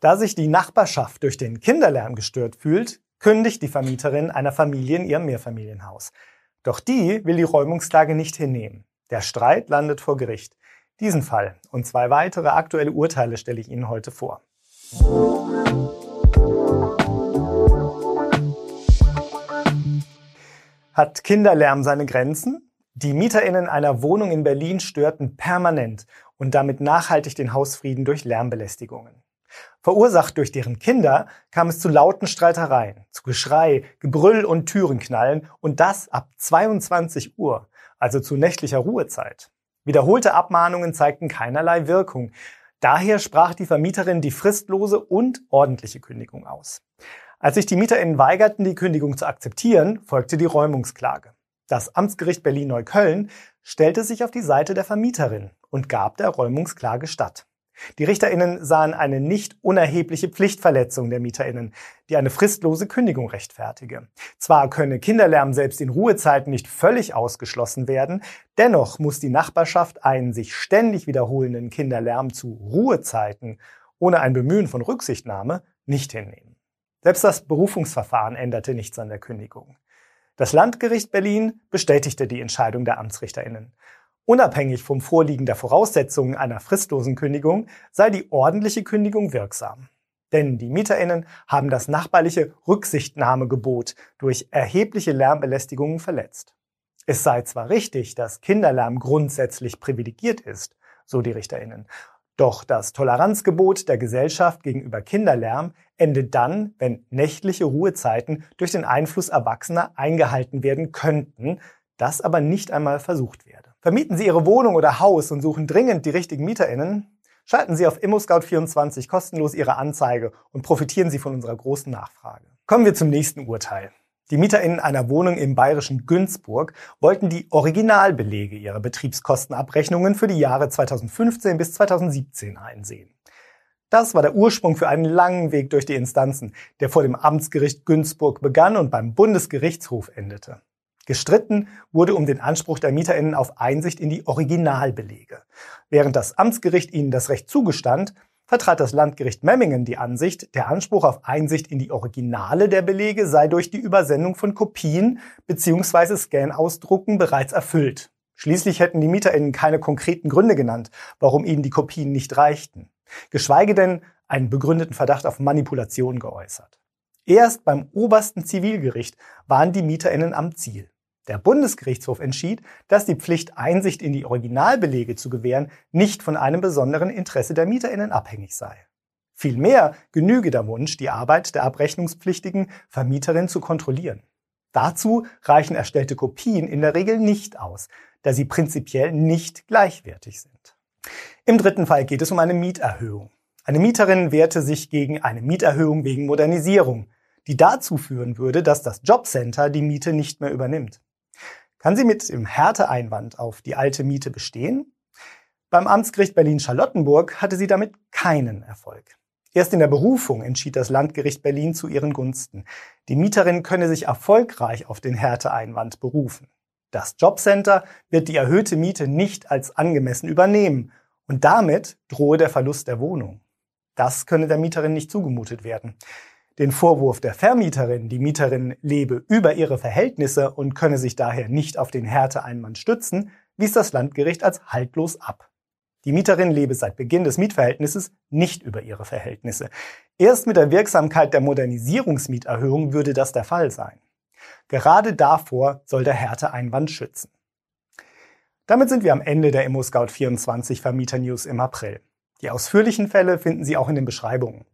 Da sich die Nachbarschaft durch den Kinderlärm gestört fühlt, kündigt die Vermieterin einer Familie in ihrem Mehrfamilienhaus. Doch die will die Räumungsklage nicht hinnehmen. Der Streit landet vor Gericht. Diesen Fall und zwei weitere aktuelle Urteile stelle ich Ihnen heute vor. Hat Kinderlärm seine Grenzen? Die MieterInnen einer Wohnung in Berlin störten permanent und damit nachhaltig den Hausfrieden durch Lärmbelästigungen. Verursacht durch deren Kinder kam es zu lauten Streitereien, zu Geschrei, Gebrüll und Türenknallen und das ab 22 Uhr, also zu nächtlicher Ruhezeit. Wiederholte Abmahnungen zeigten keinerlei Wirkung. Daher sprach die Vermieterin die fristlose und ordentliche Kündigung aus. Als sich die MieterInnen weigerten, die Kündigung zu akzeptieren, folgte die Räumungsklage. Das Amtsgericht Berlin-Neukölln stellte sich auf die Seite der Vermieterin und gab der Räumungsklage statt. Die RichterInnen sahen eine nicht unerhebliche Pflichtverletzung der MieterInnen, die eine fristlose Kündigung rechtfertige. Zwar könne Kinderlärm selbst in Ruhezeiten nicht völlig ausgeschlossen werden, dennoch muss die Nachbarschaft einen sich ständig wiederholenden Kinderlärm zu Ruhezeiten ohne ein Bemühen von Rücksichtnahme nicht hinnehmen. Selbst das Berufungsverfahren änderte nichts an der Kündigung. Das Landgericht Berlin bestätigte die Entscheidung der AmtsrichterInnen. Unabhängig vom Vorliegen der Voraussetzungen einer fristlosen Kündigung sei die ordentliche Kündigung wirksam. Denn die MieterInnen haben das nachbarliche Rücksichtnahmegebot durch erhebliche Lärmbelästigungen verletzt. Es sei zwar richtig, dass Kinderlärm grundsätzlich privilegiert ist, so die RichterInnen, doch das Toleranzgebot der Gesellschaft gegenüber Kinderlärm endet dann, wenn nächtliche Ruhezeiten durch den Einfluss Erwachsener eingehalten werden könnten, das aber nicht einmal versucht werde. Vermieten Sie Ihre Wohnung oder Haus und suchen dringend die richtigen MieterInnen? Schalten Sie auf ImmoScout24 kostenlos Ihre Anzeige und profitieren Sie von unserer großen Nachfrage. Kommen wir zum nächsten Urteil. Die MieterInnen einer Wohnung im bayerischen Günzburg wollten die Originalbelege ihrer Betriebskostenabrechnungen für die Jahre 2015 bis 2017 einsehen. Das war der Ursprung für einen langen Weg durch die Instanzen, der vor dem Amtsgericht Günzburg begann und beim Bundesgerichtshof endete. Gestritten wurde um den Anspruch der MieterInnen auf Einsicht in die Originalbelege. Während das Amtsgericht ihnen das Recht zugestand, vertrat das Landgericht Memmingen die Ansicht, der Anspruch auf Einsicht in die Originale der Belege sei durch die Übersendung von Kopien bzw. Scan-Ausdrucken bereits erfüllt. Schließlich hätten die MieterInnen keine konkreten Gründe genannt, warum ihnen die Kopien nicht reichten. Geschweige denn einen begründeten Verdacht auf Manipulation geäußert. Erst beim obersten Zivilgericht waren die MieterInnen am Ziel. Der Bundesgerichtshof entschied, dass die Pflicht, Einsicht in die Originalbelege zu gewähren, nicht von einem besonderen Interesse der Mieterinnen abhängig sei. Vielmehr genüge der Wunsch, die Arbeit der abrechnungspflichtigen Vermieterin zu kontrollieren. Dazu reichen erstellte Kopien in der Regel nicht aus, da sie prinzipiell nicht gleichwertig sind. Im dritten Fall geht es um eine Mieterhöhung. Eine Mieterin wehrte sich gegen eine Mieterhöhung wegen Modernisierung, die dazu führen würde, dass das Jobcenter die Miete nicht mehr übernimmt. Kann sie mit dem Härteeinwand auf die alte Miete bestehen? Beim Amtsgericht Berlin-Charlottenburg hatte sie damit keinen Erfolg. Erst in der Berufung entschied das Landgericht Berlin zu ihren Gunsten. Die Mieterin könne sich erfolgreich auf den Härteeinwand berufen. Das Jobcenter wird die erhöhte Miete nicht als angemessen übernehmen und damit drohe der Verlust der Wohnung. Das könne der Mieterin nicht zugemutet werden. Den Vorwurf der Vermieterin, die Mieterin lebe über ihre Verhältnisse und könne sich daher nicht auf den Härteeinwand stützen, wies das Landgericht als haltlos ab. Die Mieterin lebe seit Beginn des Mietverhältnisses nicht über ihre Verhältnisse. Erst mit der Wirksamkeit der Modernisierungsmieterhöhung würde das der Fall sein. Gerade davor soll der Härteeinwand schützen. Damit sind wir am Ende der ImmoScout24 Vermieter News im April. Die ausführlichen Fälle finden Sie auch in den Beschreibungen.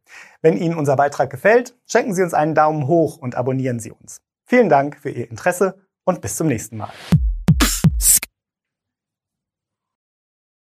Wenn Ihnen unser Beitrag gefällt, schenken Sie uns einen Daumen hoch und abonnieren Sie uns. Vielen Dank für Ihr Interesse und bis zum nächsten Mal.